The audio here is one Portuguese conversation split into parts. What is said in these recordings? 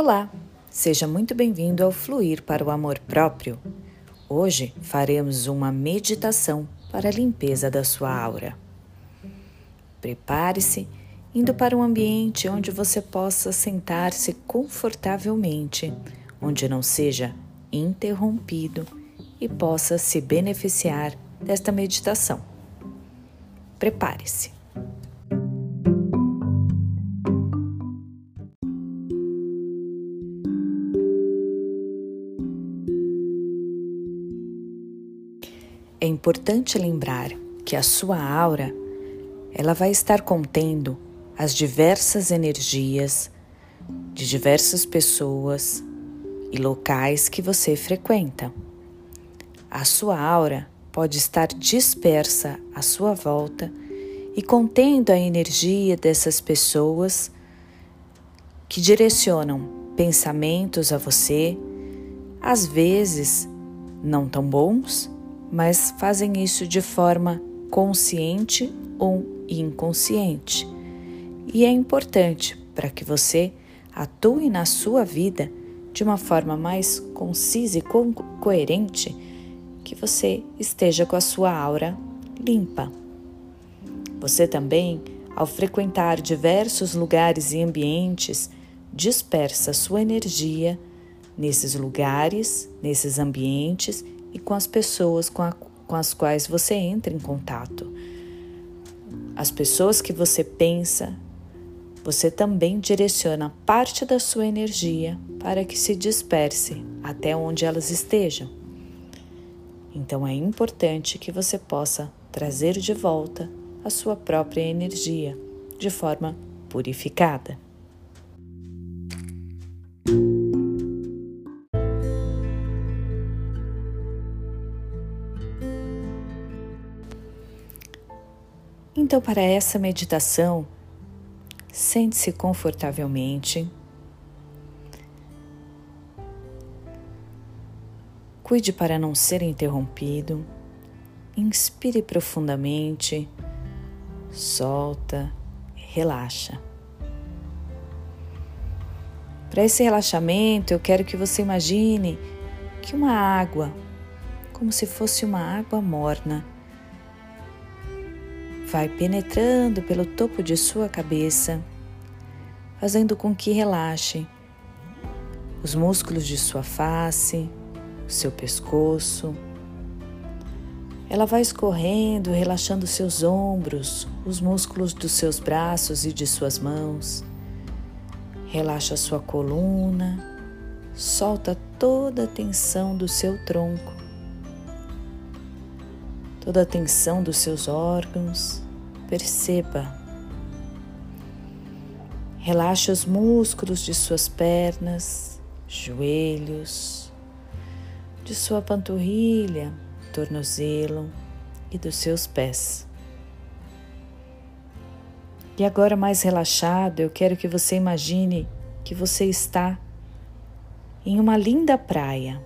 Olá, seja muito bem-vindo ao Fluir para o Amor Próprio. Hoje faremos uma meditação para a limpeza da sua aura. Prepare-se indo para um ambiente onde você possa sentar-se confortavelmente, onde não seja interrompido e possa se beneficiar desta meditação. Prepare-se. É importante lembrar que a sua aura ela vai estar contendo as diversas energias de diversas pessoas e locais que você frequenta. A sua aura pode estar dispersa à sua volta e contendo a energia dessas pessoas que direcionam pensamentos a você, às vezes não tão bons mas fazem isso de forma consciente ou inconsciente. E é importante para que você atue na sua vida de uma forma mais concisa e co coerente, que você esteja com a sua aura limpa. Você também, ao frequentar diversos lugares e ambientes, dispersa sua energia nesses lugares, nesses ambientes e com as pessoas com, a, com as quais você entra em contato. As pessoas que você pensa, você também direciona parte da sua energia para que se disperse até onde elas estejam. Então é importante que você possa trazer de volta a sua própria energia de forma purificada. Então, para essa meditação, sente-se confortavelmente. Cuide para não ser interrompido. Inspire profundamente, solta, relaxa. Para esse relaxamento, eu quero que você imagine que uma água, como se fosse uma água morna, vai penetrando pelo topo de sua cabeça, fazendo com que relaxe os músculos de sua face, seu pescoço. Ela vai escorrendo, relaxando seus ombros, os músculos dos seus braços e de suas mãos. Relaxa sua coluna, solta toda a tensão do seu tronco toda a tensão dos seus órgãos. Perceba. Relaxe os músculos de suas pernas, joelhos, de sua panturrilha, tornozelo e dos seus pés. E agora, mais relaxado, eu quero que você imagine que você está em uma linda praia.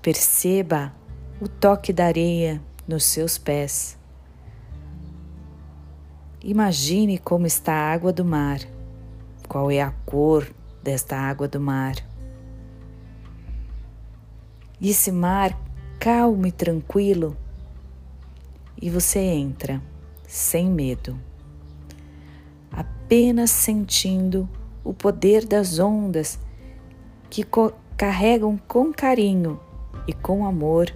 Perceba o toque da areia nos seus pés. Imagine como está a água do mar, qual é a cor desta água do mar. E esse mar calmo e tranquilo, e você entra sem medo, apenas sentindo o poder das ondas que carregam com carinho e com amor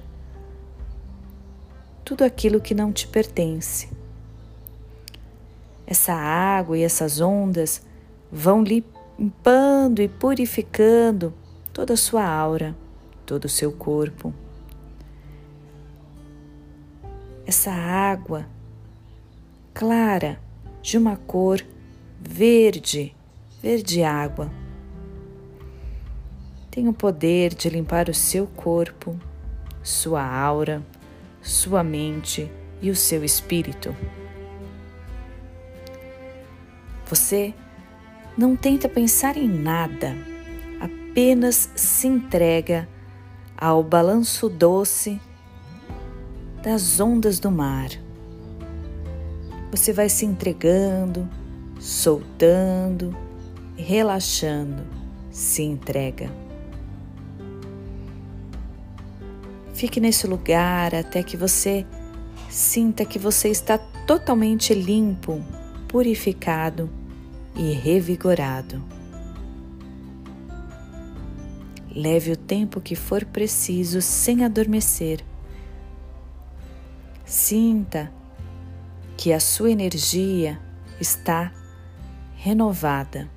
tudo aquilo que não te pertence. Essa água e essas ondas vão limpando e purificando toda a sua aura, todo o seu corpo. Essa água clara de uma cor verde, verde água, tem o poder de limpar o seu corpo, sua aura, sua mente e o seu espírito. Você não tenta pensar em nada, apenas se entrega ao balanço doce das ondas do mar. Você vai se entregando, soltando relaxando, se entrega. Fique nesse lugar até que você sinta que você está totalmente limpo, purificado e revigorado. Leve o tempo que for preciso sem adormecer. Sinta que a sua energia está renovada.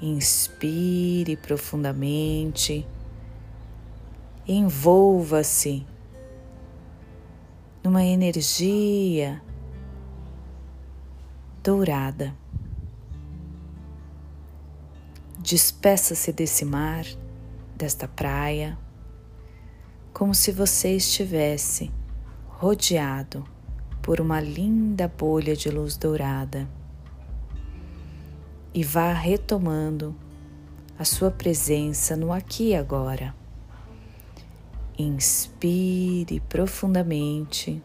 Inspire profundamente, envolva-se numa energia dourada. Despeça-se desse mar, desta praia, como se você estivesse rodeado por uma linda bolha de luz dourada. E vá retomando a sua presença no aqui e agora. Inspire profundamente.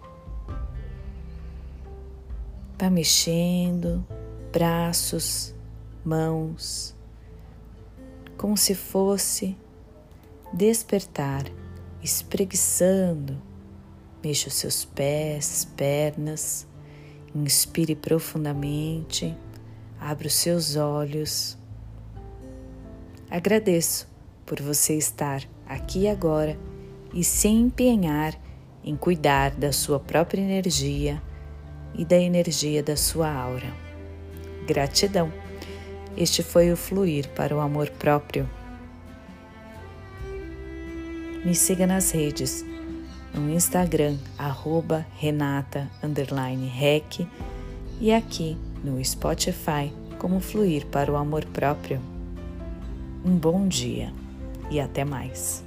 Vá mexendo braços, mãos, como se fosse despertar, espreguiçando. Mexa os seus pés, pernas, inspire profundamente, abra os seus olhos. Agradeço por você estar aqui agora e se empenhar em cuidar da sua própria energia e da energia da sua aura. Gratidão! Este foi o fluir para o amor próprio. Me siga nas redes, no Instagram, arroba Renata Rec, e aqui no Spotify, como fluir para o amor próprio. Um bom dia e até mais.